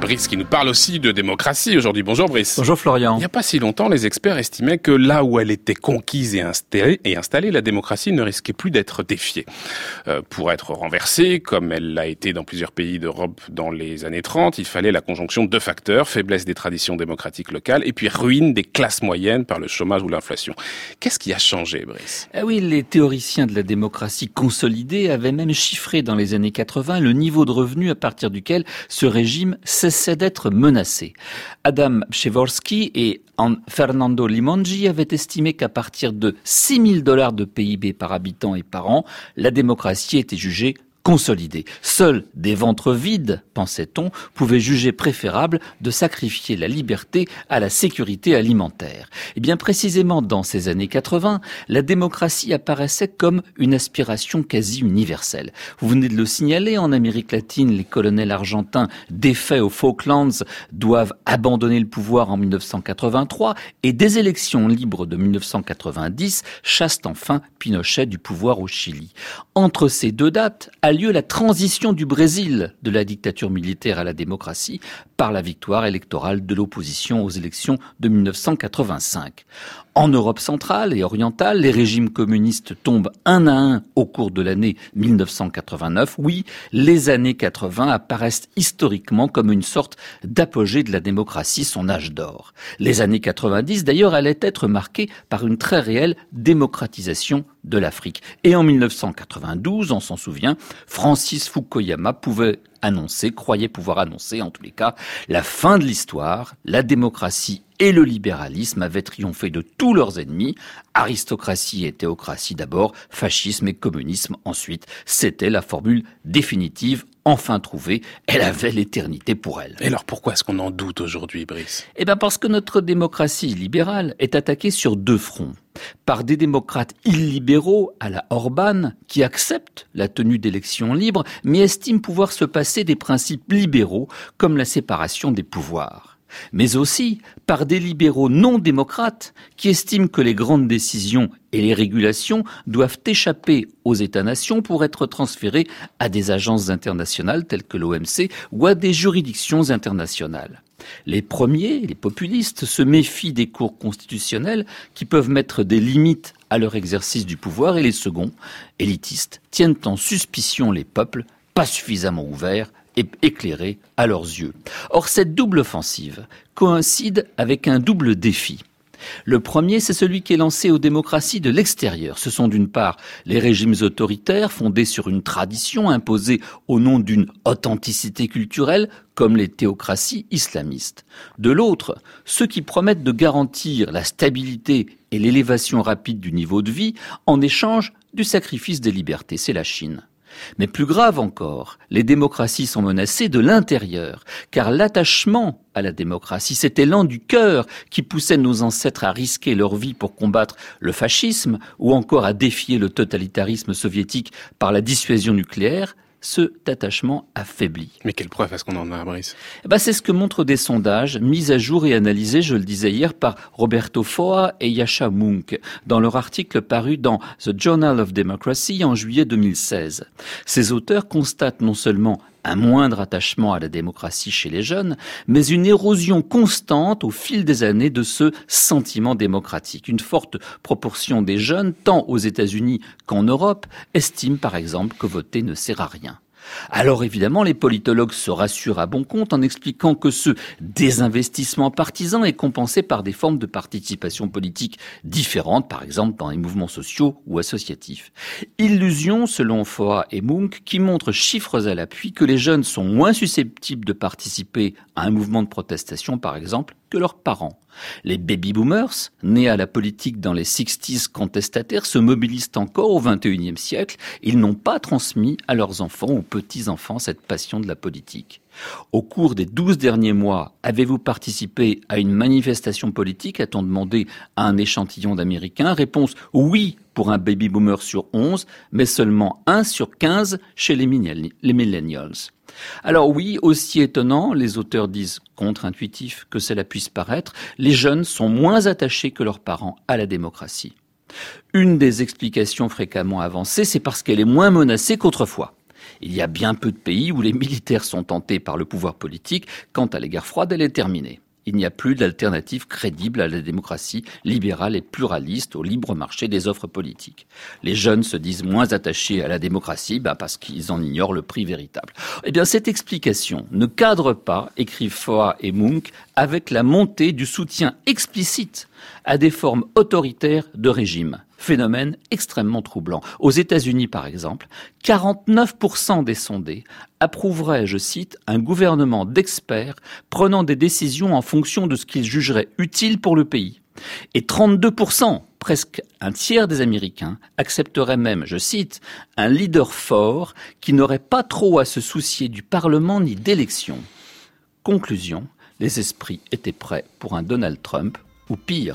Brice qui nous parle aussi de démocratie aujourd'hui. Bonjour Brice. Bonjour Florian. Il n'y a pas si longtemps, les experts estimaient que là où elle était conquise et installée, et installée la démocratie ne risquait plus d'être défiée. Euh, pour être renversée, comme elle l'a été dans plusieurs pays d'Europe dans les années 30, il fallait la conjonction de deux facteurs, faiblesse des traditions démocratiques locales et puis ruine des classes moyennes par le chômage ou l'inflation. Qu'est-ce qui a changé, Brice? Ah oui, les théoriciens de la démocratie consolidée avaient même chiffré dans les années 80 le niveau de revenu à partir duquel ce régime cessait d'être menacé. Adam Przeworski et Fernando Limongi avaient estimé qu'à partir de 6 000 dollars de PIB par habitant et par an, la démocratie était jugée consolidée. Seuls des ventres vides, pensait-on, pouvaient juger préférable de sacrifier la liberté à la sécurité alimentaire. Et eh bien précisément dans ces années 80, la démocratie apparaissait comme une aspiration quasi universelle. Vous venez de le signaler, en Amérique latine, les colonels argentins défaits aux Falklands doivent abandonner le pouvoir en 1983 et des élections libres de 1990 chassent enfin Pinochet du pouvoir au Chili. Entre ces deux dates, lieu la transition du Brésil de la dictature militaire à la démocratie par la victoire électorale de l'opposition aux élections de 1985. En Europe centrale et orientale, les régimes communistes tombent un à un au cours de l'année 1989. Oui, les années 80 apparaissent historiquement comme une sorte d'apogée de la démocratie, son âge d'or. Les années 90, d'ailleurs, allaient être marquées par une très réelle démocratisation de l'Afrique. Et en 1992, on s'en souvient, Francis Fukuyama pouvait annoncer, croyait pouvoir annoncer en tous les cas, la fin de l'histoire, la démocratie et le libéralisme avaient triomphé de tous leurs ennemis, aristocratie et théocratie d'abord, fascisme et communisme ensuite. C'était la formule définitive enfin trouvée, elle avait l'éternité pour elle. Et alors pourquoi est-ce qu'on en doute aujourd'hui, Brice? Eh bien parce que notre démocratie libérale est attaquée sur deux fronts par des démocrates illibéraux à la Orban qui acceptent la tenue d'élections libres mais estiment pouvoir se passer des principes libéraux comme la séparation des pouvoirs mais aussi par des libéraux non démocrates qui estiment que les grandes décisions et les régulations doivent échapper aux États-nations pour être transférées à des agences internationales telles que l'OMC ou à des juridictions internationales. Les premiers, les populistes, se méfient des cours constitutionnels qui peuvent mettre des limites à leur exercice du pouvoir et les seconds, élitistes, tiennent en suspicion les peuples pas suffisamment ouverts et éclairés à leurs yeux. Or, cette double offensive coïncide avec un double défi. Le premier, c'est celui qui est lancé aux démocraties de l'extérieur. Ce sont d'une part les régimes autoritaires fondés sur une tradition imposée au nom d'une authenticité culturelle, comme les théocraties islamistes. De l'autre, ceux qui promettent de garantir la stabilité et l'élévation rapide du niveau de vie en échange du sacrifice des libertés. C'est la Chine. Mais plus grave encore, les démocraties sont menacées de l'intérieur, car l'attachement à la démocratie, cet élan du cœur qui poussait nos ancêtres à risquer leur vie pour combattre le fascisme ou encore à défier le totalitarisme soviétique par la dissuasion nucléaire, ce attachement affaibli. Mais quelle preuve est-ce qu'on en a, Brice? Ben, C'est ce que montrent des sondages mis à jour et analysés, je le disais hier, par Roberto Foa et Yasha Munk dans leur article paru dans The Journal of Democracy en juillet 2016. Ces auteurs constatent non seulement un moindre attachement à la démocratie chez les jeunes, mais une érosion constante au fil des années de ce sentiment démocratique. Une forte proportion des jeunes, tant aux États-Unis qu'en Europe, estiment par exemple que voter ne sert à rien. Alors évidemment, les politologues se rassurent à bon compte en expliquant que ce désinvestissement partisan est compensé par des formes de participation politique différentes, par exemple dans les mouvements sociaux ou associatifs. Illusion, selon Foa et Munk, qui montre chiffres à l'appui que les jeunes sont moins susceptibles de participer à un mouvement de protestation, par exemple, que leurs parents. Les baby boomers, nés à la politique dans les 60s contestataires, se mobilisent encore au XXIe siècle. Ils n'ont pas transmis à leurs enfants ou petits-enfants cette passion de la politique. Au cours des douze derniers mois, avez-vous participé à une manifestation politique a-t-on demandé à un échantillon d'Américains? Réponse oui pour un baby boomer sur onze, mais seulement un sur quinze chez les millennials. Alors oui, aussi étonnant, les auteurs disent contre-intuitif que cela puisse paraître, les jeunes sont moins attachés que leurs parents à la démocratie. Une des explications fréquemment avancées, c'est parce qu'elle est moins menacée qu'autrefois. Il y a bien peu de pays où les militaires sont tentés par le pouvoir politique quant à la guerre froide, elle est terminée il n'y a plus d'alternative crédible à la démocratie libérale et pluraliste au libre marché des offres politiques. Les jeunes se disent moins attachés à la démocratie bah parce qu'ils en ignorent le prix véritable. Eh bien, cette explication ne cadre pas, écrivent Foa et Munk, avec la montée du soutien explicite à des formes autoritaires de régime. Phénomène extrêmement troublant. Aux États-Unis, par exemple, 49% des sondés approuveraient, je cite, un gouvernement d'experts prenant des décisions en fonction de ce qu'ils jugeraient utile pour le pays. Et 32%, presque un tiers des Américains, accepteraient même, je cite, un leader fort qui n'aurait pas trop à se soucier du Parlement ni d'élections. Conclusion, les esprits étaient prêts pour un Donald Trump, ou pire,